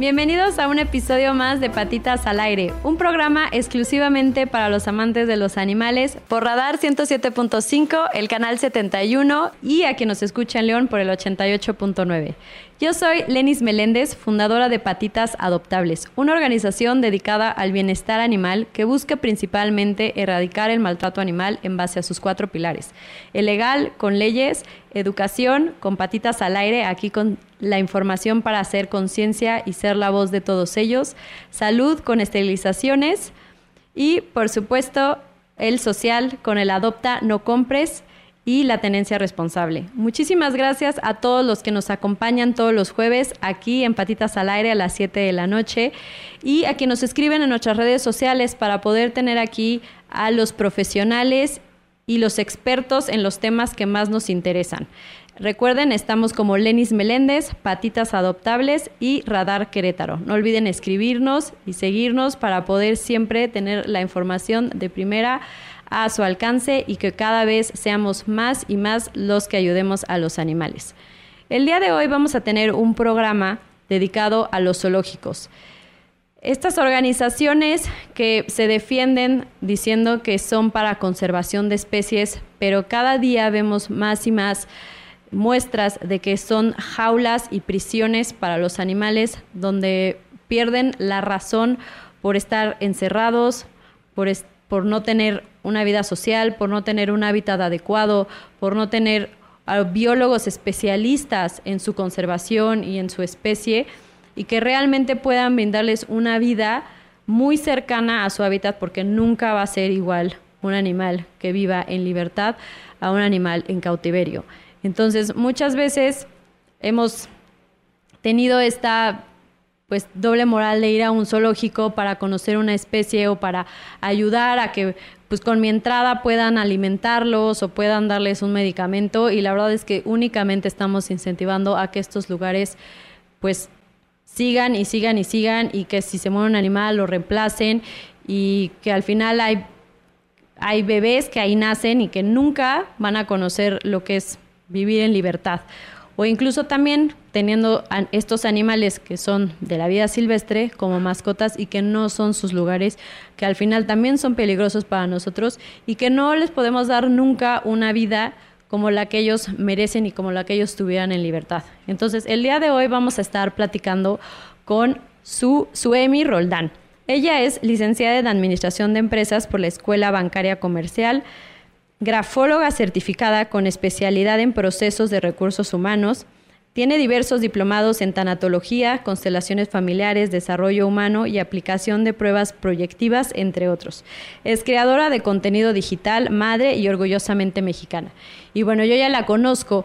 Bienvenidos a un episodio más de Patitas al Aire, un programa exclusivamente para los amantes de los animales por Radar 107.5, el canal 71 y a quien nos escucha en León por el 88.9. Yo soy Lenis Meléndez, fundadora de Patitas Adoptables, una organización dedicada al bienestar animal que busca principalmente erradicar el maltrato animal en base a sus cuatro pilares. El legal, con leyes, educación, con patitas al aire, aquí con la información para hacer conciencia y ser la voz de todos ellos, salud con esterilizaciones y, por supuesto, el social con el adopta, no compres y la tenencia responsable. Muchísimas gracias a todos los que nos acompañan todos los jueves aquí en Patitas al Aire a las 7 de la noche y a quienes nos escriben en nuestras redes sociales para poder tener aquí a los profesionales y los expertos en los temas que más nos interesan. Recuerden, estamos como Lenis Meléndez, Patitas Adoptables y Radar Querétaro. No olviden escribirnos y seguirnos para poder siempre tener la información de primera a su alcance y que cada vez seamos más y más los que ayudemos a los animales. El día de hoy vamos a tener un programa dedicado a los zoológicos. Estas organizaciones que se defienden diciendo que son para conservación de especies, pero cada día vemos más y más muestras de que son jaulas y prisiones para los animales donde pierden la razón por estar encerrados, por, por no tener una vida social, por no tener un hábitat adecuado, por no tener biólogos especialistas en su conservación y en su especie y que realmente puedan brindarles una vida muy cercana a su hábitat porque nunca va a ser igual un animal que viva en libertad a un animal en cautiverio. Entonces, muchas veces hemos tenido esta pues doble moral de ir a un zoológico para conocer una especie o para ayudar a que pues con mi entrada puedan alimentarlos o puedan darles un medicamento. Y la verdad es que únicamente estamos incentivando a que estos lugares pues sigan y sigan y sigan y que si se muere un animal lo reemplacen y que al final hay hay bebés que ahí nacen y que nunca van a conocer lo que es vivir en libertad o incluso también teniendo estos animales que son de la vida silvestre como mascotas y que no son sus lugares, que al final también son peligrosos para nosotros y que no les podemos dar nunca una vida como la que ellos merecen y como la que ellos tuvieran en libertad. Entonces, el día de hoy vamos a estar platicando con su Suemi Roldán. Ella es licenciada en Administración de Empresas por la Escuela Bancaria Comercial, grafóloga certificada con especialidad en procesos de recursos humanos. Tiene diversos diplomados en tanatología, constelaciones familiares, desarrollo humano y aplicación de pruebas proyectivas, entre otros. Es creadora de contenido digital, madre y orgullosamente mexicana. Y bueno, yo ya la conozco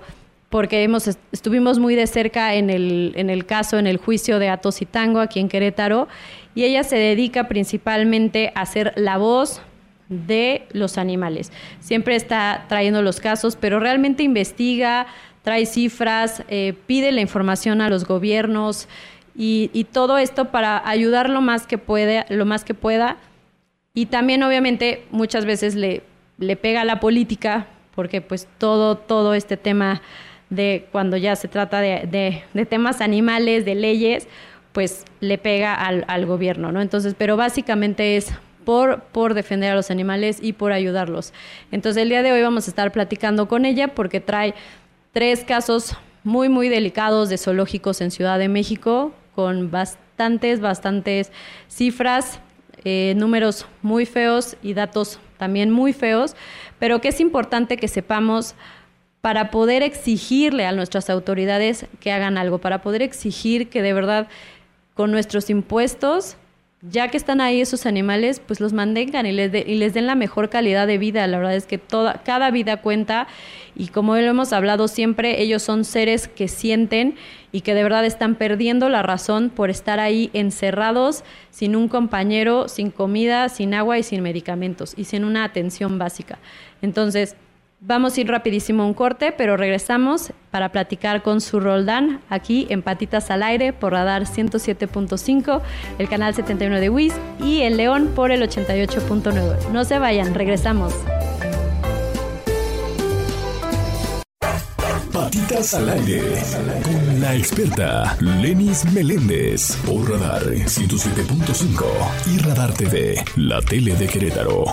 porque estuvimos muy de cerca en el, en el caso, en el juicio de Atos y Tango aquí en Querétaro, y ella se dedica principalmente a ser la voz, de los animales. Siempre está trayendo los casos, pero realmente investiga, trae cifras, eh, pide la información a los gobiernos y, todo esto para ayudar lo más que puede, lo más que pueda. Y también, obviamente, muchas veces le, le pega a la política, porque pues todo, todo este tema de cuando ya se trata de, de, temas animales, de leyes, pues le pega al, al gobierno, ¿no? Entonces, pero básicamente es por, defender a los animales y por ayudarlos. Entonces el día de hoy vamos a estar platicando con ella porque trae tres casos muy, muy delicados de zoológicos en Ciudad de México con bastantes, bastantes cifras, eh, números muy feos y datos también muy feos, pero que es importante que sepamos para poder exigirle a nuestras autoridades que hagan algo, para poder exigir que de verdad con nuestros impuestos ya que están ahí esos animales, pues los mantengan y les, y les den la mejor calidad de vida. La verdad es que toda, cada vida cuenta y como lo hemos hablado siempre, ellos son seres que sienten y que de verdad están perdiendo la razón por estar ahí encerrados sin un compañero, sin comida, sin agua y sin medicamentos y sin una atención básica. Entonces, Vamos a ir rapidísimo a un corte, pero regresamos para platicar con su Roldán aquí en Patitas al Aire por Radar 107.5, el canal 71 de WIS y el León por el 88.9. No se vayan, regresamos. Patitas al Aire con la experta Lenis Meléndez por Radar 107.5 y Radar TV, la tele de Querétaro.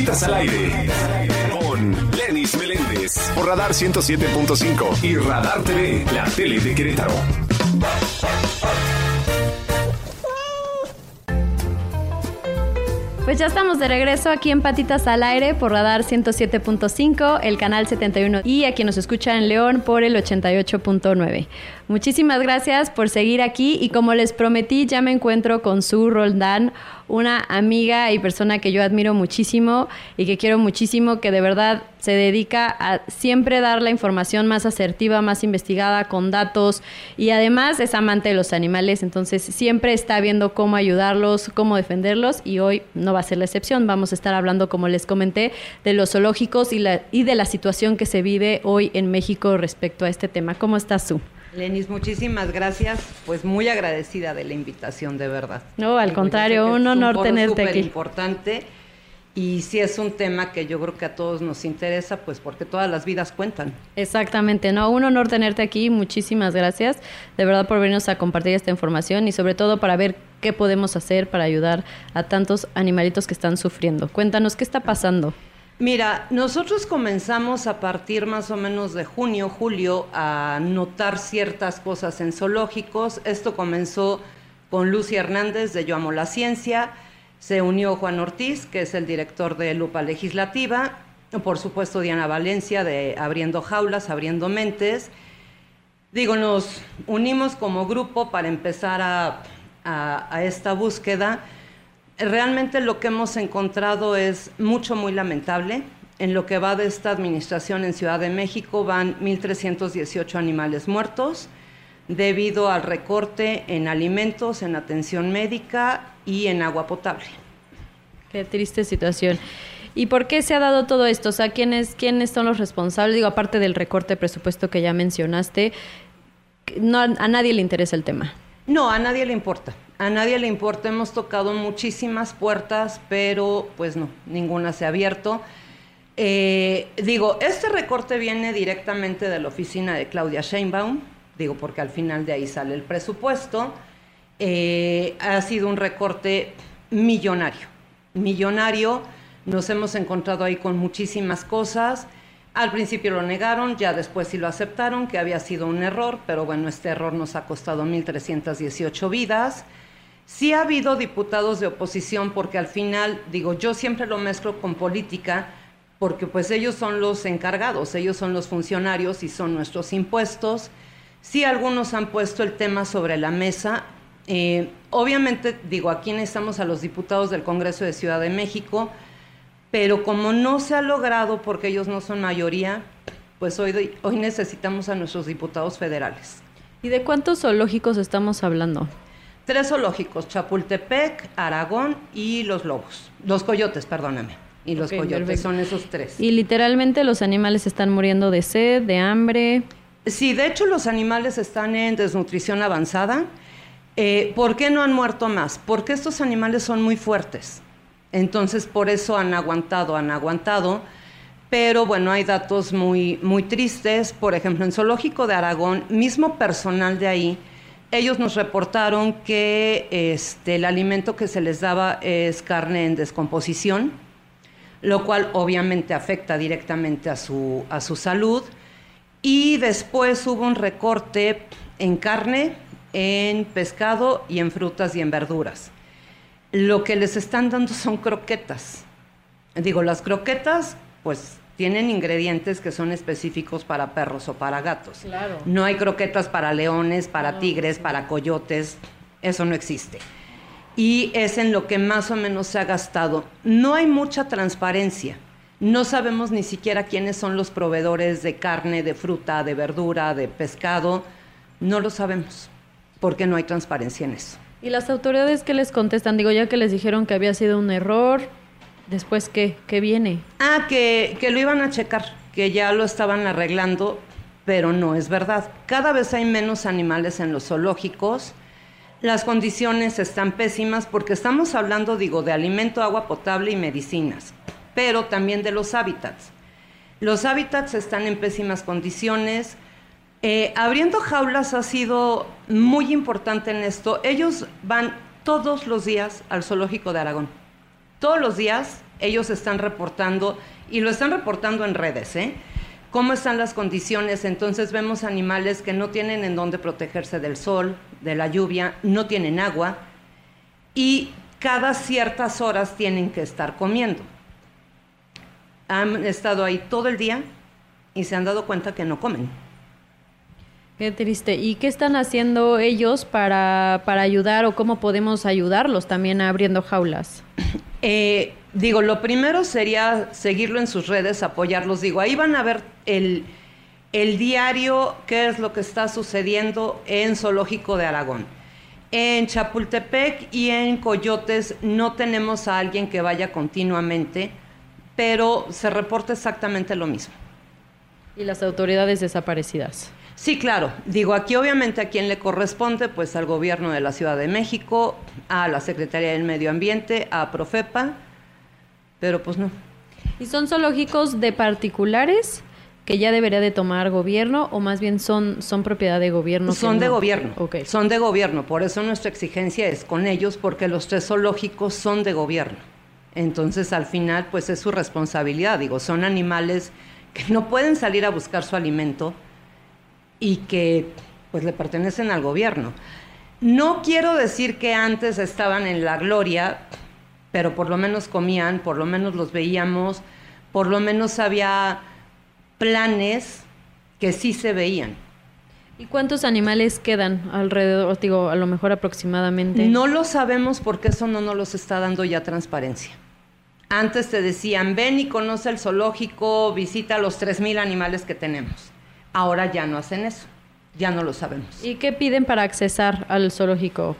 Patitas al aire. Con Lenis Meléndez. Por Radar 107.5 y Radar TV, la tele de Querétaro. Pues ya estamos de regreso aquí en Patitas al Aire por Radar 107.5, el canal 71 y a quien nos escucha en León por el 88.9. Muchísimas gracias por seguir aquí y como les prometí ya me encuentro con su Roldán una amiga y persona que yo admiro muchísimo y que quiero muchísimo, que de verdad se dedica a siempre dar la información más asertiva, más investigada, con datos y además es amante de los animales, entonces siempre está viendo cómo ayudarlos, cómo defenderlos y hoy no va a ser la excepción. Vamos a estar hablando, como les comenté, de los zoológicos y, la, y de la situación que se vive hoy en México respecto a este tema. ¿Cómo estás tú? Lenis, muchísimas gracias. Pues muy agradecida de la invitación, de verdad. No, al contrario, un honor un tenerte aquí. importante. Y sí es un tema que yo creo que a todos nos interesa, pues porque todas las vidas cuentan. Exactamente, no, un honor tenerte aquí, muchísimas gracias de verdad por venirnos a compartir esta información y sobre todo para ver qué podemos hacer para ayudar a tantos animalitos que están sufriendo. Cuéntanos, ¿qué está pasando? Mira, nosotros comenzamos a partir más o menos de junio, julio, a notar ciertas cosas en zoológicos. Esto comenzó con Lucy Hernández de Yo Amo la Ciencia, se unió Juan Ortiz, que es el director de Lupa Legislativa, por supuesto Diana Valencia de Abriendo Jaulas, Abriendo Mentes. Digo, nos unimos como grupo para empezar a, a esta búsqueda realmente lo que hemos encontrado es mucho, muy lamentable. En lo que va de esta administración en Ciudad de México van 1.318 animales muertos debido al recorte en alimentos, en atención médica y en agua potable. Qué triste situación. ¿Y por qué se ha dado todo esto? O sea, ¿quiénes, quiénes son los responsables? Digo, aparte del recorte de presupuesto que ya mencionaste, no, a nadie le interesa el tema. No, a nadie le importa. A nadie le importa, hemos tocado muchísimas puertas, pero pues no, ninguna se ha abierto. Eh, digo, este recorte viene directamente de la oficina de Claudia Sheinbaum, digo, porque al final de ahí sale el presupuesto. Eh, ha sido un recorte millonario, millonario. Nos hemos encontrado ahí con muchísimas cosas. Al principio lo negaron, ya después sí lo aceptaron, que había sido un error, pero bueno, este error nos ha costado 1.318 vidas. Sí ha habido diputados de oposición porque al final, digo, yo siempre lo mezclo con política porque pues ellos son los encargados, ellos son los funcionarios y son nuestros impuestos. Sí algunos han puesto el tema sobre la mesa. Eh, obviamente, digo, aquí necesitamos a los diputados del Congreso de Ciudad de México, pero como no se ha logrado porque ellos no son mayoría, pues hoy, hoy necesitamos a nuestros diputados federales. ¿Y de cuántos zoológicos estamos hablando? Tres zoológicos, Chapultepec, Aragón y los lobos. Los coyotes, perdóname. Y los coyotes, son esos tres. Y literalmente los animales están muriendo de sed, de hambre. Sí, de hecho los animales están en desnutrición avanzada. Eh, ¿Por qué no han muerto más? Porque estos animales son muy fuertes. Entonces, por eso han aguantado, han aguantado. Pero bueno, hay datos muy, muy tristes. Por ejemplo, en Zoológico de Aragón, mismo personal de ahí ellos nos reportaron que este, el alimento que se les daba es carne en descomposición, lo cual obviamente afecta directamente a su, a su salud. Y después hubo un recorte en carne, en pescado y en frutas y en verduras. Lo que les están dando son croquetas. Digo, las croquetas, pues tienen ingredientes que son específicos para perros o para gatos. Claro. No hay croquetas para leones, para tigres, para coyotes, eso no existe. Y es en lo que más o menos se ha gastado. No hay mucha transparencia. No sabemos ni siquiera quiénes son los proveedores de carne, de fruta, de verdura, de pescado. No lo sabemos, porque no hay transparencia en eso. ¿Y las autoridades qué les contestan? Digo, ya que les dijeron que había sido un error, después qué, qué viene. Ah, que, que lo iban a checar, que ya lo estaban arreglando, pero no es verdad. Cada vez hay menos animales en los zoológicos. Las condiciones están pésimas porque estamos hablando, digo, de alimento, agua potable y medicinas, pero también de los hábitats. Los hábitats están en pésimas condiciones. Eh, abriendo jaulas ha sido muy importante en esto. Ellos van todos los días al zoológico de Aragón. Todos los días ellos están reportando, y lo están reportando en redes, ¿eh? cómo están las condiciones. Entonces vemos animales que no tienen en dónde protegerse del sol, de la lluvia, no tienen agua y cada ciertas horas tienen que estar comiendo. Han estado ahí todo el día y se han dado cuenta que no comen. Qué triste. ¿Y qué están haciendo ellos para, para ayudar o cómo podemos ayudarlos también abriendo jaulas? Eh, digo, lo primero sería seguirlo en sus redes, apoyarlos. Digo, ahí van a ver el, el diario, qué es lo que está sucediendo en Zoológico de Aragón. En Chapultepec y en Coyotes no tenemos a alguien que vaya continuamente, pero se reporta exactamente lo mismo. Y las autoridades desaparecidas. Sí, claro. Digo, aquí obviamente a quién le corresponde, pues al gobierno de la Ciudad de México, a la Secretaría del Medio Ambiente, a Profepa, pero pues no. ¿Y son zoológicos de particulares que ya debería de tomar gobierno o más bien son, son propiedad de gobierno? Son de no? gobierno. Ok. Son de gobierno. Por eso nuestra exigencia es con ellos, porque los tres zoológicos son de gobierno. Entonces, al final, pues es su responsabilidad. Digo, son animales que no pueden salir a buscar su alimento y que pues le pertenecen al gobierno. No quiero decir que antes estaban en la gloria, pero por lo menos comían, por lo menos los veíamos, por lo menos había planes que sí se veían. ¿Y cuántos animales quedan alrededor? Digo, a lo mejor aproximadamente. No lo sabemos porque eso no nos los está dando ya transparencia. Antes te decían, ven y conoce el zoológico, visita los 3.000 animales que tenemos. Ahora ya no hacen eso, ya no lo sabemos. ¿Y qué piden para accesar al zoológico?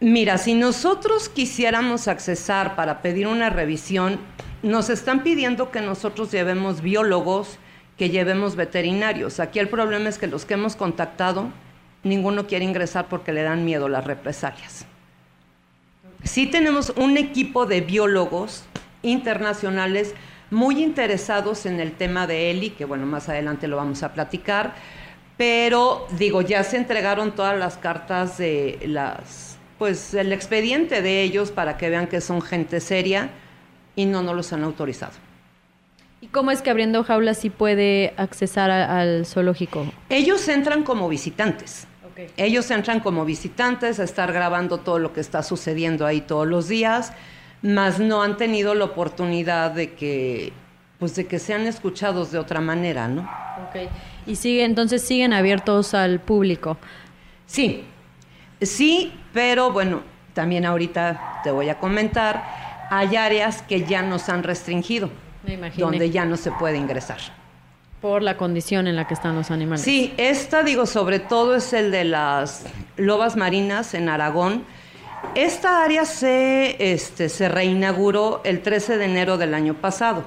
Mira, si nosotros quisiéramos accesar para pedir una revisión, nos están pidiendo que nosotros llevemos biólogos, que llevemos veterinarios. Aquí el problema es que los que hemos contactado, ninguno quiere ingresar porque le dan miedo las represalias. Sí tenemos un equipo de biólogos internacionales muy interesados en el tema de ELI, que bueno, más adelante lo vamos a platicar, pero digo, ya se entregaron todas las cartas de las, pues el expediente de ellos para que vean que son gente seria y no nos los han autorizado. ¿Y cómo es que abriendo jaulas sí puede accesar a- al zoológico? Ellos entran como visitantes. Ok. Ellos entran como visitantes a estar grabando todo lo que está sucediendo ahí todos los días, mas no han tenido la oportunidad de que, pues de que sean escuchados de otra manera, ¿no? Ok. Y sigue, entonces siguen abiertos al público. Sí, sí, pero bueno, también ahorita te voy a comentar, hay áreas que ya nos han restringido, Me donde ya no se puede ingresar. Por la condición en la que están los animales. Sí, esta digo sobre todo es el de las lobas marinas en Aragón. Esta área se, este, se reinauguró el 13 de enero del año pasado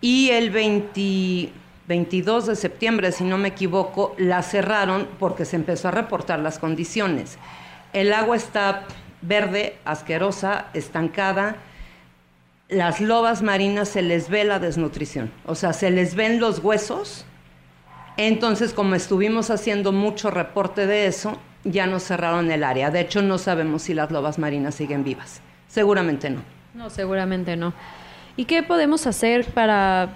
y el 20 22 de septiembre, si no me equivoco, la cerraron porque se empezó a reportar las condiciones. El agua está verde, asquerosa, estancada. Las lobas marinas se les ve la desnutrición, o sea, se les ven los huesos. Entonces, como estuvimos haciendo mucho reporte de eso, ya nos cerraron el área. De hecho, no sabemos si las lobas marinas siguen vivas. Seguramente no. No, seguramente no. ¿Y qué podemos hacer para,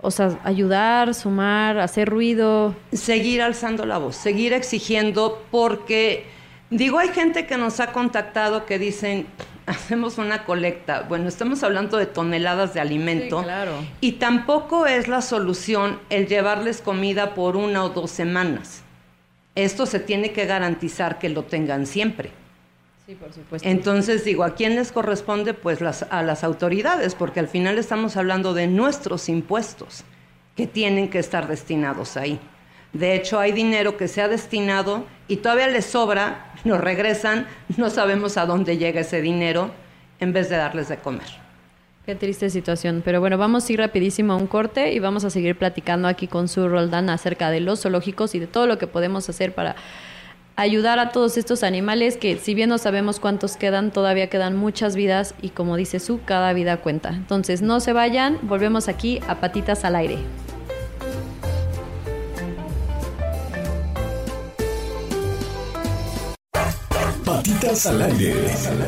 o sea, ayudar, sumar, hacer ruido? seguir alzando la voz, seguir exigiendo, porque digo, hay gente que nos ha contactado que dicen, hacemos una colecta, bueno, estamos hablando de toneladas de alimento. Sí, claro. Y tampoco es la solución el llevarles comida por una o dos semanas. Esto se tiene que garantizar que lo tengan siempre. Sí, por supuesto. Entonces digo, ¿a quién les corresponde? Pues las, a las autoridades, porque al final estamos hablando de nuestros impuestos que tienen que estar destinados ahí. De hecho, hay dinero que se ha destinado y todavía les sobra, nos regresan, no sabemos a dónde llega ese dinero en vez de darles de comer. Qué triste situación. Pero bueno, vamos a ir rapidísimo a un corte y vamos a seguir platicando aquí con su Roldán acerca de los zoológicos y de todo lo que podemos hacer para ayudar a todos estos animales que si bien no sabemos cuántos quedan, todavía quedan muchas vidas y como dice su, cada vida cuenta. Entonces no se vayan, volvemos aquí a Patitas al Aire. Patitas al aire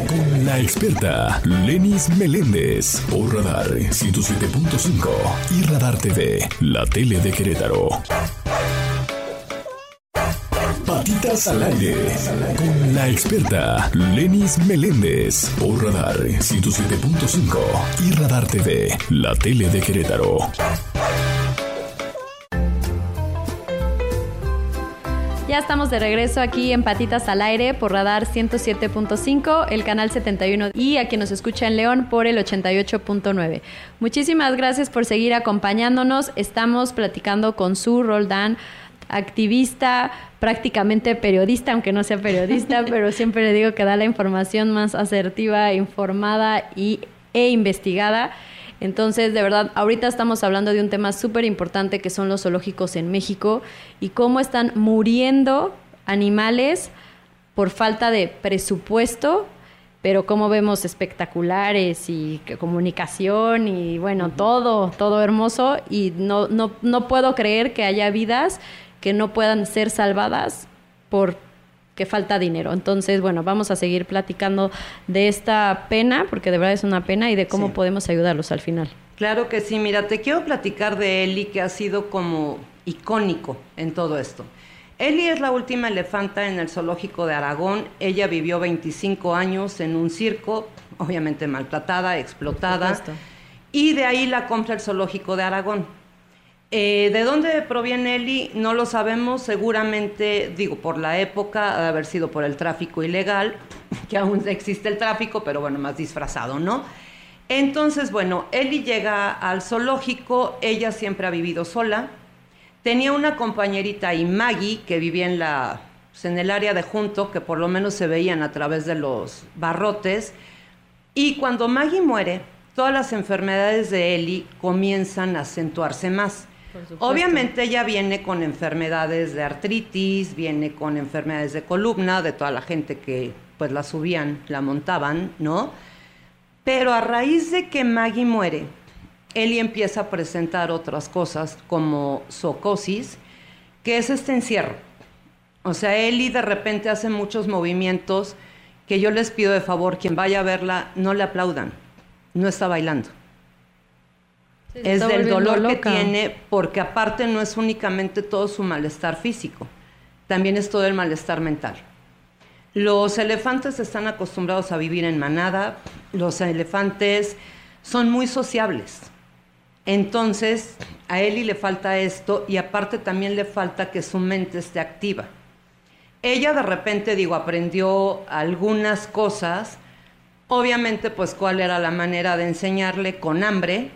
con la experta Lenis Meléndez por Radar 107.5 y Radar TV, la tele de Querétaro. Patitas al aire con la experta Lenis Meléndez por Radar 107.5 y Radar TV, la tele de Querétaro. Ya estamos de regreso aquí en Patitas al Aire por Radar 107.5, el canal 71 y a quien nos escucha en León por el 88.9. Muchísimas gracias por seguir acompañándonos. Estamos platicando con su Roldán, activista, prácticamente periodista, aunque no sea periodista, pero siempre le digo que da la información más asertiva, informada y, e investigada. Entonces, de verdad, ahorita estamos hablando de un tema súper importante que son los zoológicos en México y cómo están muriendo animales por falta de presupuesto, pero como vemos espectaculares y comunicación y bueno, todo, todo hermoso y no, no, no puedo creer que haya vidas que no puedan ser salvadas por que falta dinero. Entonces, bueno, vamos a seguir platicando de esta pena, porque de verdad es una pena, y de cómo Sí. podemos ayudarlos al final. Claro que sí, mira, te quiero platicar de Eli, que ha sido como icónico en todo esto. Eli es la última elefanta en el zoológico de Aragón. Ella vivió 25 años en un circo, obviamente maltratada, explotada. Y de ahí la compra el zoológico de Aragón. Eh, ¿De dónde proviene Eli? No lo sabemos, seguramente, digo, por la época, de haber sido por el tráfico ilegal, que aún existe el tráfico, pero bueno, más disfrazado, ¿no? Entonces, bueno, Eli llega al zoológico, ella siempre ha vivido sola, tenía una compañerita y Maggie, que vivía en, la, pues, en el área de junto, que por lo menos se veían a través de los barrotes, y cuando Maggie muere, todas las enfermedades de Eli comienzan a acentuarse más. Obviamente ella viene con enfermedades de artritis, viene con enfermedades de columna, de toda la gente que pues la subían, la montaban, ¿no? Pero a raíz de que Maggie muere, Eli empieza a presentar otras cosas como socosis, que es este encierro. O sea, Eli de repente hace muchos movimientos que yo les pido de favor, quien vaya a verla, no le aplaudan. No está bailando. Es del dolor loca. que tiene, porque aparte no es únicamente todo su malestar físico, también es todo el malestar mental. Los elefantes están acostumbrados a vivir en manada, los elefantes son muy sociables. Entonces, a Eli le falta esto y aparte también le falta que su mente esté activa. Ella de repente, digo, aprendió algunas cosas. Obviamente, pues, cuál era la manera de enseñarle con hambre.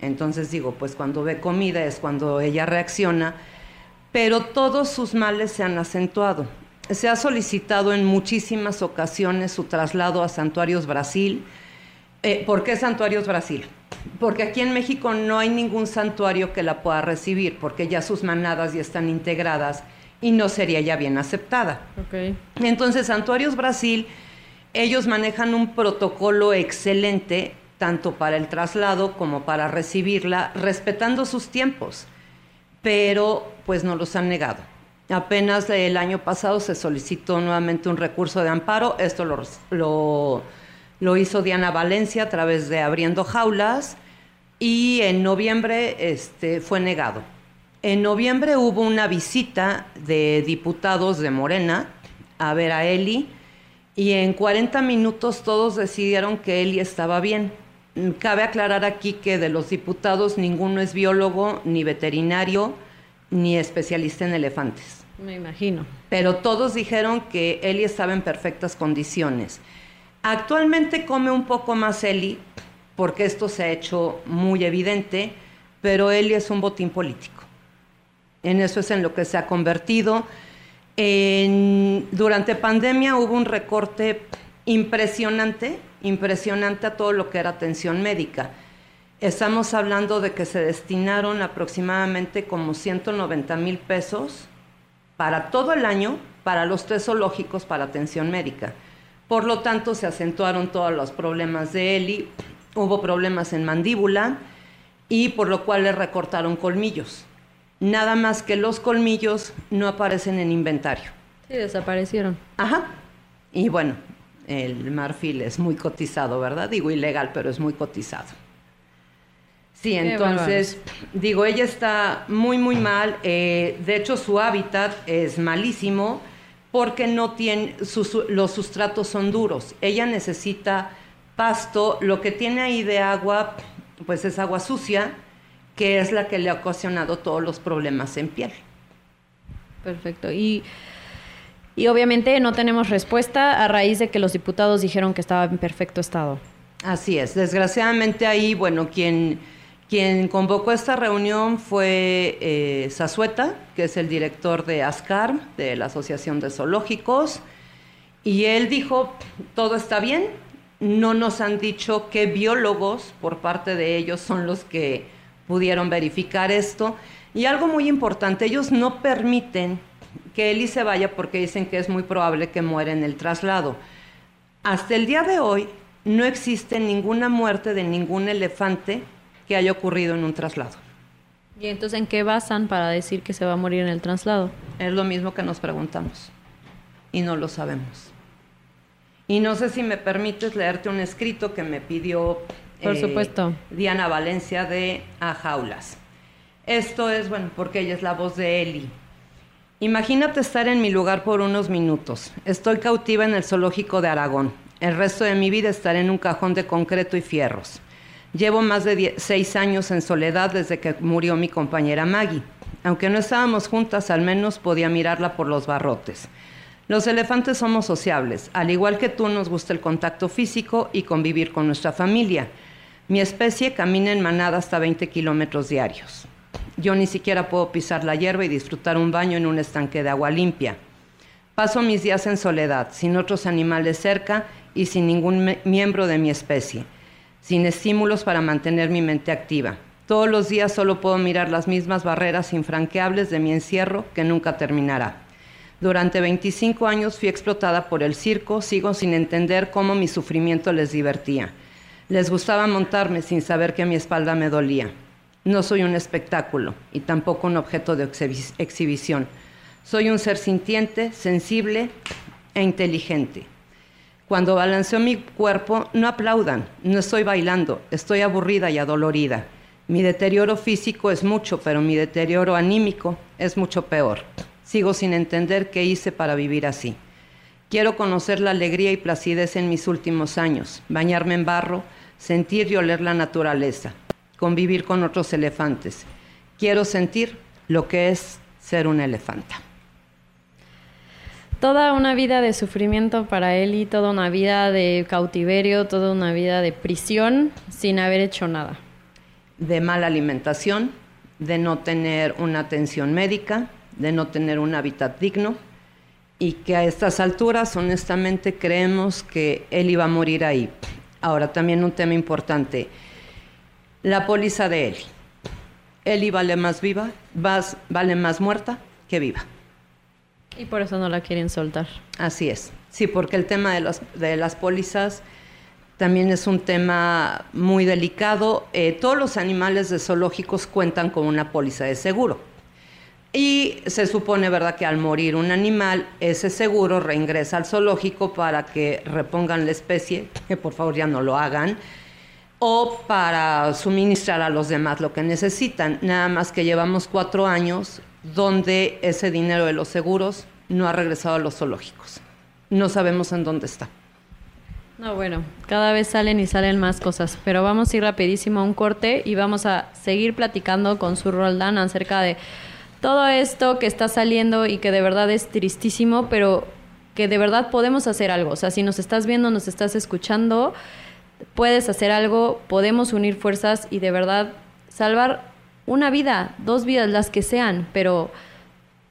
Entonces, digo, pues, cuando ve comida es cuando ella reacciona. Pero todos sus males se han acentuado. Se ha solicitado en muchísimas ocasiones su traslado a Santuarios Brasil. Eh, ¿Por qué Santuarios Brasil? Porque aquí en México no hay ningún santuario que la pueda recibir, porque ya sus manadas ya están integradas y no sería ya bien aceptada. Ok. Entonces, Santuarios Brasil, ellos manejan un protocolo excelente, tanto para el traslado como para recibirla, respetando sus tiempos, pero pues no los han negado. Apenas el año pasado se solicitó nuevamente un recurso de amparo, esto lo, lo, hizo Diana Valencia a través de Abriendo Jaulas y en noviembre este, fue negado. En noviembre hubo una visita de diputados de Morena a ver a Eli y en 40 minutos todos decidieron que Eli estaba bien. Cabe aclarar aquí que de los diputados ninguno es biólogo, ni veterinario, ni especialista en elefantes. Me imagino. Pero todos dijeron que Eli estaba en perfectas condiciones. Actualmente come un poco más Eli, porque esto se ha hecho muy evidente, pero Eli es un botín político. En eso es en lo que se ha convertido. durante pandemia hubo un recorte impresionante, impresionante a todo lo que era atención médica. Estamos hablando de que se destinaron aproximadamente como 190 mil pesos para todo el año para los tres zoológicos para atención médica. Por lo tanto, se acentuaron todos los problemas de Eli, hubo problemas en mandíbula y por lo cual le recortaron colmillos. Nada más que los colmillos no aparecen en inventario. Sí, desaparecieron. Ajá. Y bueno, el marfil es muy cotizado, ¿verdad? Digo ilegal, pero es muy cotizado. Sí, entonces, digo, ella está muy, muy mal. Eh, de hecho, su hábitat es malísimo porque no tiene, los sustratos son duros. Ella necesita pasto. Lo que tiene ahí de agua, pues es agua sucia, que es la que le ha ocasionado todos los problemas en piel. Perfecto. Y, y obviamente no tenemos respuesta a raíz de que los diputados dijeron que estaba en perfecto estado. Así es. Desgraciadamente ahí, bueno, quien quien convocó esta reunión fue eh, Zazueta, que es el director de ASCAR, de la Asociación de Zoológicos, y él dijo, todo está bien, no nos han dicho qué biólogos por parte de ellos son los que pudieron verificar esto. Y algo muy importante, ellos no permiten que Eli se vaya porque dicen que es muy probable que muera en el traslado. Hasta el día de hoy no existe ninguna muerte de ningún elefante que haya ocurrido en un traslado. ¿Y entonces en qué basan para decir que se va a morir en el traslado? Es lo mismo que nos preguntamos y no lo sabemos. Y no sé si me permites leerte un escrito que me pidió Por eh, supuesto. Diana Valencia de A Jaulas. Esto es, bueno, porque ella es la voz de Eli. Imagínate estar en mi lugar por unos minutos. Estoy cautiva en el zoológico de Aragón. El resto de mi vida estaré en un cajón de concreto y fierros. Llevo más de seis años en soledad desde que murió mi compañera Maggie. Aunque no estábamos juntas, al menos podía mirarla por los barrotes. Los elefantes somos sociables. Al igual que tú, nos gusta el contacto físico y convivir con nuestra familia. Mi especie camina en manada hasta 20 kilómetros diarios. Yo ni siquiera puedo pisar la hierba y disfrutar un baño en un estanque de agua limpia. Paso mis días en soledad, sin otros animales cerca y sin ningún miembro de mi especie sin estímulos para mantener mi mente activa. Todos los días solo puedo mirar las mismas barreras infranqueables de mi encierro que nunca terminará. Durante 25 años fui explotada por el circo, sigo sin entender cómo mi sufrimiento les divertía. Les gustaba montarme sin saber que mi espalda me dolía. No soy un espectáculo y tampoco un objeto de exhibición. Soy un ser sintiente, sensible e inteligente. Cuando balanceo mi cuerpo, no aplaudan, no estoy bailando, estoy aburrida y adolorida. Mi deterioro físico es mucho, pero mi deterioro anímico es mucho peor. Sigo sin entender qué hice para vivir así. Quiero conocer la alegría y placidez en mis últimos años, bañarme en barro, sentir y oler la naturaleza, convivir con otros elefantes. Quiero sentir lo que es ser un elefanta toda una vida de sufrimiento para él y toda una vida de cautiverio, toda una vida de prisión sin haber hecho nada. De mala alimentación, de no tener una atención médica, de no tener un hábitat digno y que a estas alturas honestamente creemos que él iba a morir ahí. Ahora también un tema importante, la póliza de Eli. Eli vale más viva, vale más muerta que viva. Y por eso no la quieren soltar. Así es. Sí, porque el tema de, los, de las pólizas también es un tema muy delicado. Eh, todos los animales de zoológicos cuentan con una póliza de seguro. Y se supone, ¿verdad?, que al morir un animal, ese seguro reingresa al zoológico para que repongan la especie, que por favor ya no lo hagan, o para suministrar a los demás lo que necesitan. Nada más que llevamos cuatro años donde ese dinero de los seguros no ha regresado a los zoológicos. no sabemos en dónde está. No, bueno, cada vez salen y salen más cosas, pero vamos a ir rapidísimo a un corte y vamos a seguir platicando con su Roldán acerca de todo esto que está saliendo y que de verdad es tristísimo, pero que de verdad podemos hacer algo. O sea, si nos estás viendo, nos estás escuchando, puedes hacer algo, podemos unir fuerzas y de verdad salvar una vida, dos vidas, las que sean, pero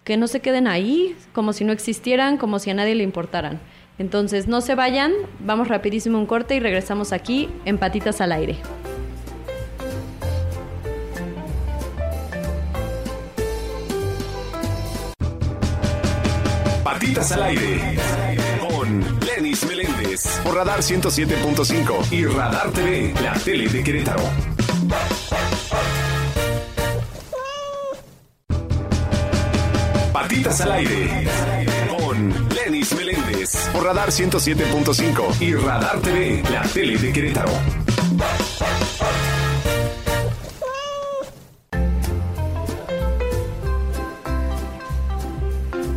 que no se queden ahí como si no existieran, como si a nadie le importaran. Entonces, no se vayan, vamos rapidísimo un corte y regresamos aquí en Patitas al Aire. Patitas al Aire con Lenis Meléndez por Radar 107.5 y Radar TV, la tele de Querétaro. Patitas al Aire con Lenis Meléndez por Radar 107.5 y Radar TV, la tele de Querétaro.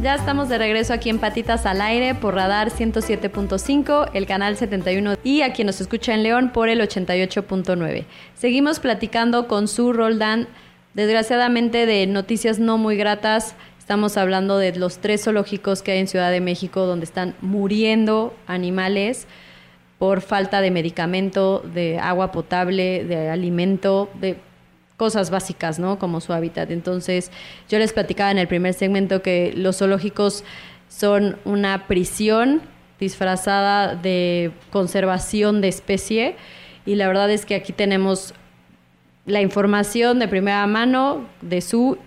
Ya estamos de regreso aquí en Patitas al Aire por Radar 107.5, el canal 71 y a quien nos escucha en León por el 88.9. Seguimos platicando con su Roldán, desgraciadamente de noticias no muy gratas. Estamos hablando de los tres zoológicos que hay en Ciudad de México donde están muriendo animales por falta de medicamento, de agua potable, de alimento, de cosas básicas, ¿no? Como su hábitat. Entonces, yo les platicaba en el primer segmento que los zoológicos son una prisión disfrazada de conservación de especie y la verdad es que aquí tenemos la información de primera mano de su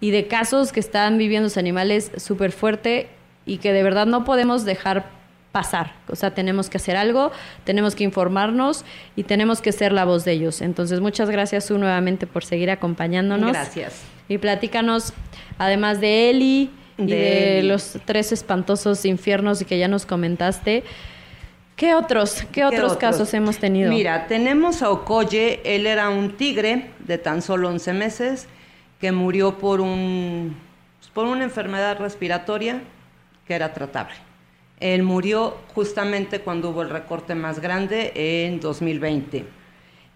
y de casos que están viviendo los animales súper fuerte y que de verdad no podemos dejar pasar. O sea, tenemos que hacer algo, tenemos que informarnos y tenemos que ser la voz de ellos. Entonces, muchas gracias nuevamente por seguir acompañándonos. Gracias. Y platícanos, además de Eli y De de, Eli. los tres espantosos infiernos y que ya nos comentaste, ¿qué otros, qué otros, casos hemos tenido? Mira, tenemos a Okoye, él era un tigre de tan solo 11 meses que murió por, un, pues, por una enfermedad respiratoria que era tratable. Él murió justamente cuando hubo el recorte más grande en 2020.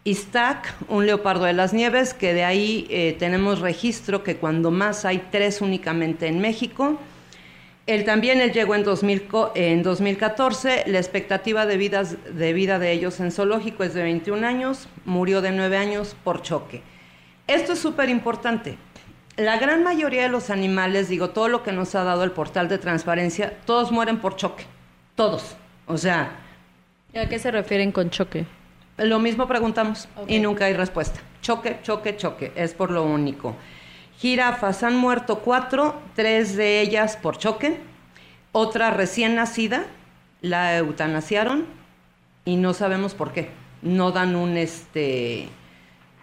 Istak, un leopardo de las nieves, que de ahí eh, tenemos registro que cuando más hay tres únicamente en México. Él también él llegó en, 2000 co- en 2014. La expectativa de, de vida de ellos en zoológico es de 21 años. Murió de 9 años por choque. Esto es súper importante. La gran mayoría de los animales, digo, todo lo que nos ha dado el portal de transparencia, todos mueren por choque. Todos. O sea, ¿A qué se refieren con choque? lo mismo preguntamos y nunca hay respuesta. Choque, choque, choque. Es por lo único. Jirafas han muerto cuatro, tres de ellas por choque. Otra recién nacida, la eutanasiaron y no sabemos por qué. No dan un este,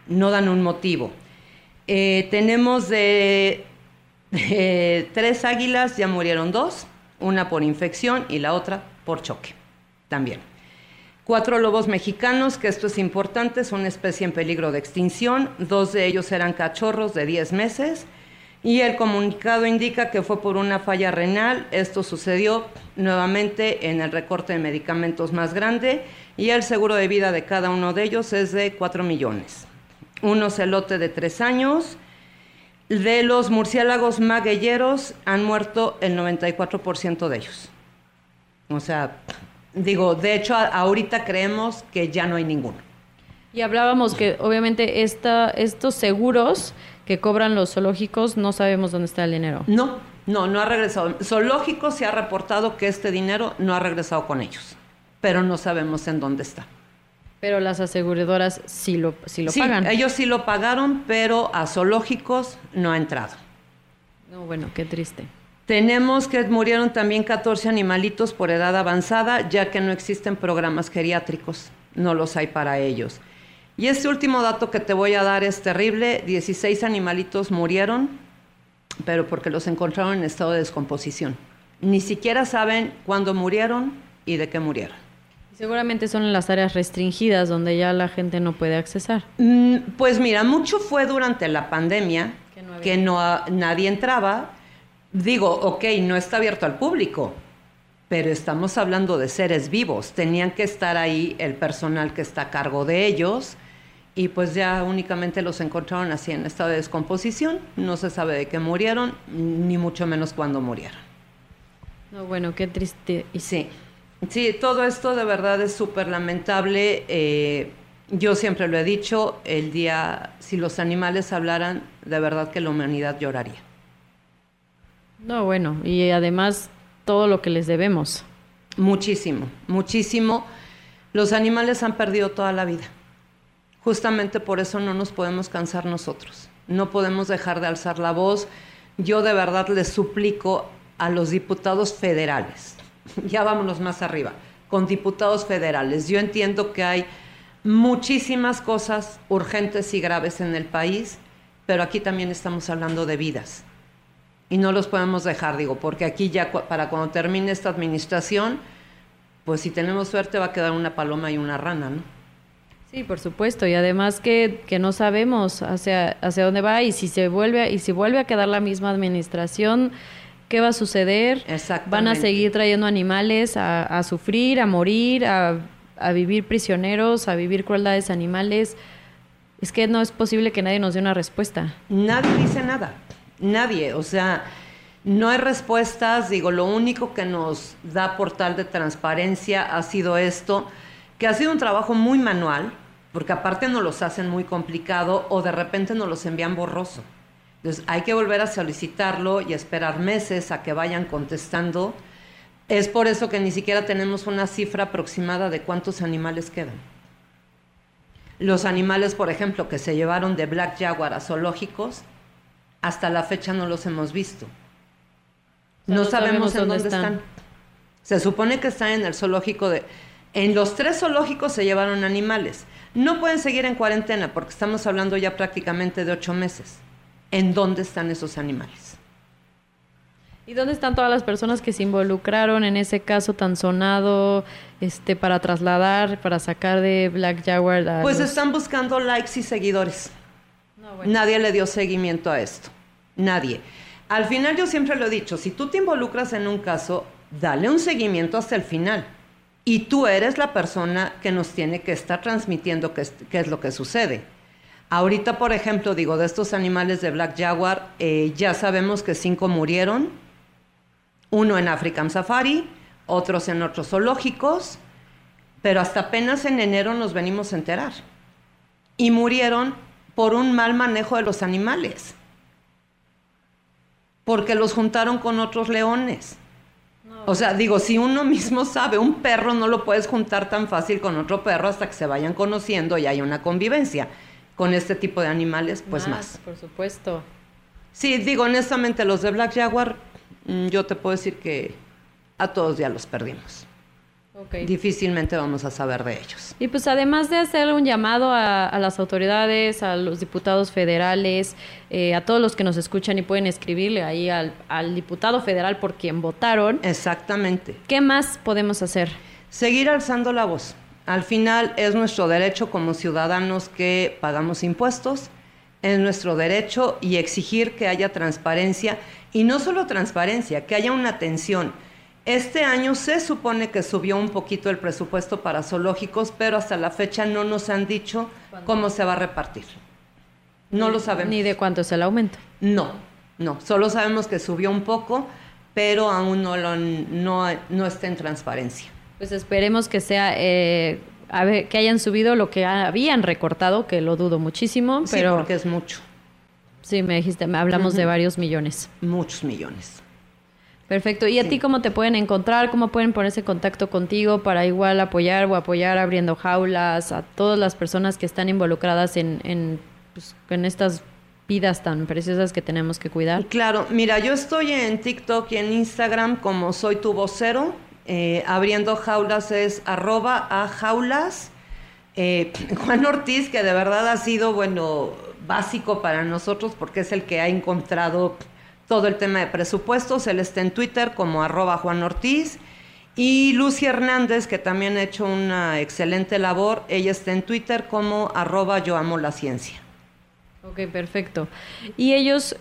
no dan un motivo. Eh, tenemos de, tres águilas, ya murieron dos, una por infección y la otra por choque también. Cuatro lobos mexicanos, que esto es importante, es una especie en peligro de extinción. Dos de ellos eran cachorros de 10 meses. Y el comunicado indica que fue por una falla renal. Esto sucedió nuevamente en el recorte de medicamentos más grande. Y el seguro de vida de cada uno de ellos es de 4 millones. Uno celote de 3 años. De los murciélagos magueyeros han muerto el 94% de ellos. O sea, digo, de hecho, a- ahorita creemos que ya no hay ninguno. Y hablábamos que obviamente esta, estos seguros que cobran los zoológicos no sabemos dónde está el dinero. No, no, no ha regresado. Zoológico se ha reportado que este dinero no ha regresado con ellos, pero no sabemos en dónde está. Pero las aseguradoras sí lo, sí lo sí, pagan. ellos sí lo pagaron, pero a zoológicos no ha entrado. No, bueno, qué triste. Tenemos que murieron también 14 animalitos por edad avanzada, ya que no existen programas geriátricos, no los hay para ellos. Y este último dato que te voy a dar es terrible, 16 animalitos murieron, pero porque los encontraron en estado de descomposición. Ni siquiera saben cuándo murieron y de qué murieron. Seguramente son en las áreas restringidas donde ya la gente no puede accesar. Mm, Pues mira, mucho fue durante la pandemia, Que no había. que no, nadie entraba. Digo, ok, no está abierto al público, pero estamos hablando de seres vivos. Tenían que estar ahí el personal que está a cargo de ellos y pues ya únicamente los encontraron así en estado de descomposición. No se sabe de qué murieron, ni mucho menos cuándo murieron. No, bueno, qué triste. Y sí, sí, todo esto de verdad es súper lamentable. Eh, yo siempre lo he dicho, el día, si los animales hablaran, de verdad que la humanidad lloraría. No, bueno, y además todo lo que les debemos. Muchísimo, muchísimo. Los animales han perdido toda la vida. Justamente por eso no nos podemos cansar nosotros. No podemos dejar de alzar la voz. Yo de verdad les suplico a los diputados federales, ya vámonos más arriba, con diputados federales. Yo entiendo que hay muchísimas cosas urgentes y graves en el país, pero aquí también estamos hablando de vidas y no los podemos dejar, digo, porque aquí ya para cuando termine esta administración, pues si tenemos suerte va a quedar una paloma y una rana, ¿no? Sí, por supuesto, y además que, que no sabemos hacia, hacia dónde va y si se vuelve y si vuelve a quedar la misma administración, ¿qué va a suceder? Van a seguir trayendo animales a, a sufrir, a morir, a, a vivir prisioneros, a vivir crueldades animales. Es que no es posible que nadie nos dé una respuesta. Nadie dice nada. Nadie, o sea, no hay respuestas, digo, lo único que nos da portal de transparencia ha sido esto, que ha sido un trabajo muy manual, porque aparte nos los hacen muy complicado o de repente nos los envían borroso. Entonces hay que volver a solicitarlo y esperar meses a que vayan contestando. Es por eso que ni siquiera tenemos una cifra aproximada de cuántos animales quedan. Los animales, por ejemplo, que se llevaron de Black Jaguar a zoológicos, hasta la fecha no los hemos visto. no, sabemos, en dónde, están. Se supone que están en el zoológico de... En los tres zoológicos se llevaron animales. No pueden seguir en cuarentena porque estamos hablando ya prácticamente de ocho meses. ¿En dónde están esos animales? ¿Y dónde están todas las personas que se involucraron en ese caso tan sonado este, para trasladar, para sacar de Black Jaguar? pues están buscando likes y seguidores. Nadie le dio seguimiento a esto. Nadie. Al final yo siempre lo he dicho, si tú te involucras en un caso, dale un seguimiento hasta el final. Y tú eres la persona que nos tiene que estar transmitiendo qué es, lo que sucede. Ahorita, por ejemplo, digo, de estos animales de Black Jaguar, eh, ya sabemos que cinco murieron, uno en African Safari, otros en otros zoológicos, pero hasta apenas en enero nos venimos a enterar. Y murieron por un mal manejo de los animales, porque los juntaron con otros leones. O sea, digo, si uno mismo sabe, un perro no lo puedes juntar tan fácil con otro perro hasta que se vayan conociendo y hay una convivencia. Con este tipo de animales, pues más. Por supuesto. Sí, digo, honestamente, los de Black Jaguar, mm, yo te puedo decir que a todos ya los perdimos. Difícilmente vamos a saber de ellos. Y pues además de hacer un llamado a, las autoridades, a los diputados federales, eh, a todos los que nos escuchan y pueden escribirle ahí al, al diputado federal por quien votaron. Exactamente. ¿Qué más podemos hacer? Seguir alzando la voz. Al final es nuestro derecho como ciudadanos que pagamos impuestos, es nuestro derecho y exigir que haya transparencia y no solo transparencia, que haya una atención este año se supone que subió un poquito el presupuesto para zoológicos, pero hasta la fecha no nos han dicho cómo se va a repartir. No lo sabemos. Ni de cuánto es el aumento. No, no. Solo sabemos que subió un poco, pero aún no, lo, no, no está en transparencia. Pues esperemos que sea eh, que hayan subido lo que habían recortado, que lo dudo muchísimo, sí, pero porque es mucho. Sí, me dijiste, hablamos de varios millones. Muchos millones. Perfecto. ¿Y a ti cómo te pueden encontrar? ¿Cómo pueden ponerse en contacto contigo para igual apoyar o apoyar abriendo jaulas a todas las personas que están involucradas en, en, pues, en estas vidas tan preciosas que tenemos que cuidar? Claro, mira, yo estoy en TikTok y en Instagram como soy tu vocero. Eh, abriendo jaulas es arroba a jaulas. Eh, Juan Ortiz, que de verdad ha sido, bueno, básico para nosotros porque es el que ha encontrado todo el tema de presupuestos. Él está en Twitter como arroba Juan Ortiz. Y Lucy Hernández, que también ha hecho una excelente labor, ella está en Twitter como arroba yo amo la ciencia. Ok, perfecto. ¿Y ellos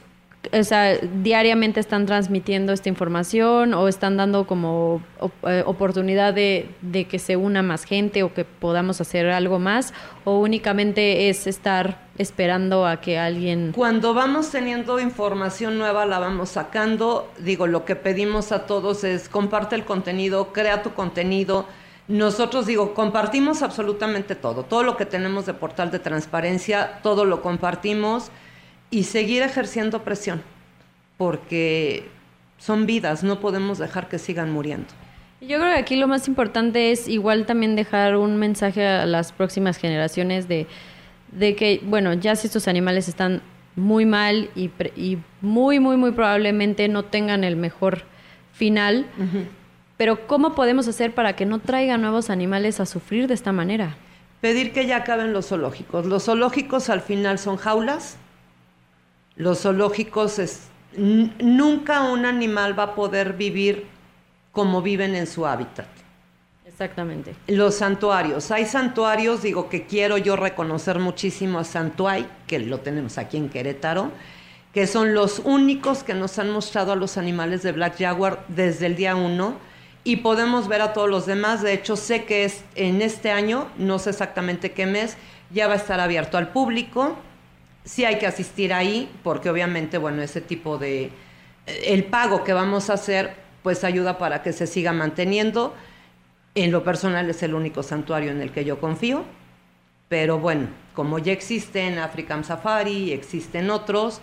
o sea, diariamente están transmitiendo esta información o están dando como eh, oportunidad de, de, que se una más gente o que podamos hacer algo más o únicamente es estar esperando a que alguien... Cuando vamos teniendo información nueva la vamos sacando, digo, lo que pedimos a todos es comparte el contenido, crea tu contenido. Nosotros digo, compartimos absolutamente todo, todo lo que tenemos de portal de transparencia, todo lo compartimos y seguir ejerciendo presión, porque son vidas, no podemos dejar que sigan muriendo. Yo creo que aquí lo más importante es igual también dejar un mensaje a las próximas generaciones de, de que, bueno, ya si estos animales están muy mal y, y muy, muy, muy probablemente no tengan el mejor final, pero ¿cómo podemos hacer para que no traigan nuevos animales a sufrir de esta manera? Pedir que ya acaben los zoológicos. Los zoológicos al final son jaulas los zoológicos es, nunca un animal va a poder vivir como viven en su hábitat. Exactamente. Los santuarios. Hay santuarios, digo que quiero yo reconocer muchísimo a Santuay, que lo tenemos aquí en Querétaro, que son los únicos que nos han mostrado a los animales de Black Jaguar desde el día uno y podemos ver a todos los demás. De hecho, sé que es en este año, no sé exactamente qué mes, ya va a estar abierto al público sí hay que asistir ahí, porque obviamente, bueno, ese tipo de... El pago que vamos a hacer, pues ayuda para que se siga manteniendo. En lo personal es el único santuario en el que yo confío, pero bueno, como ya existe en African Safari, existen otros,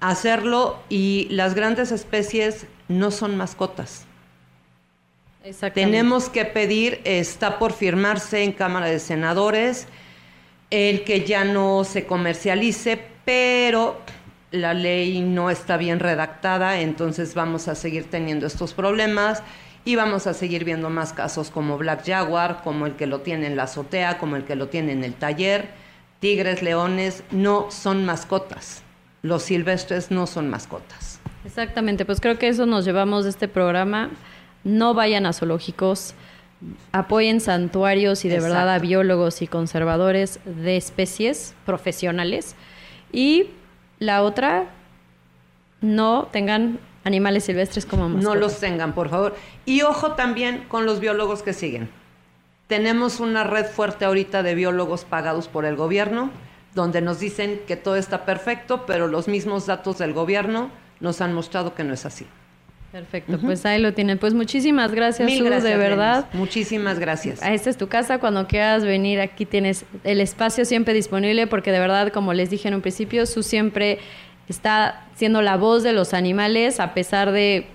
hacerlo y las grandes especies no son mascotas. Tenemos que pedir, está por firmarse en Cámara de Senadores, el que ya no se comercialice, pero la ley no está bien redactada, entonces vamos a seguir teniendo estos problemas y vamos a seguir viendo más casos como Black Jaguar, como el que lo tiene en la azotea, como el que lo tiene en el taller. Tigres, leones no son mascotas. Los silvestres no son mascotas. Exactamente, pues creo que eso nos llevamos de este programa. No vayan a zoológicos apoyen santuarios y de verdad a biólogos y conservadores de especies profesionales. Y la otra, no tengan animales silvestres como mascotas. No los tengan, por favor. Y ojo también con los biólogos que siguen. Tenemos una red fuerte ahorita de biólogos pagados por el gobierno, donde nos dicen que todo está perfecto, pero los mismos datos del gobierno nos han mostrado que no es así. Perfecto, pues ahí lo tienen. Pues muchísimas gracias, Mil de verdad. Muchísimas gracias. Esta es tu casa, cuando quieras venir aquí tienes el espacio siempre disponible porque de verdad, como les dije en un principio, Su siempre está siendo la voz de los animales a pesar de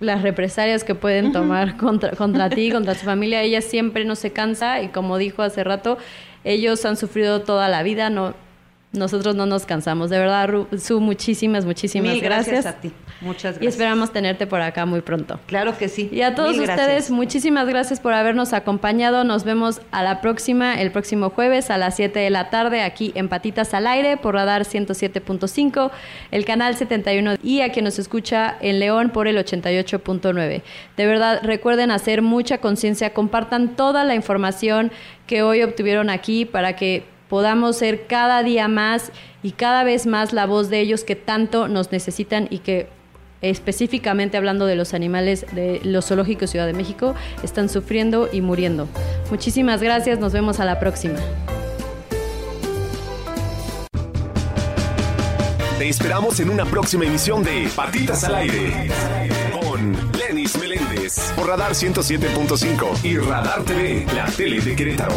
las represalias que pueden tomar contra, contra ti, contra tu familia. Ella siempre no se cansa y como dijo hace rato, ellos han sufrido toda la vida, no, nosotros no nos cansamos. De verdad, Su, muchísimas, muchísimas gracias. a ti. Muchas gracias. Y esperamos tenerte por acá muy pronto. Claro que sí. Y a todos ustedes, muchísimas gracias por habernos acompañado. Nos vemos a la próxima, el próximo jueves a las 7 de la tarde, aquí en Patitas al Aire, por Radar 107.5, el canal 71 y a quien nos escucha en León por el 88.9. De verdad, recuerden hacer mucha conciencia, compartan toda la información que hoy obtuvieron aquí para que podamos ser cada día más y cada vez más la voz de ellos que tanto nos necesitan y que específicamente hablando de los animales de los zoológicos Ciudad de México, están sufriendo y muriendo. Muchísimas gracias, nos vemos a la próxima. Te esperamos en una próxima emisión de Patitas al Aire con Lenis Meléndez por Radar 107.5 y Radar TV, la tele de Querétaro.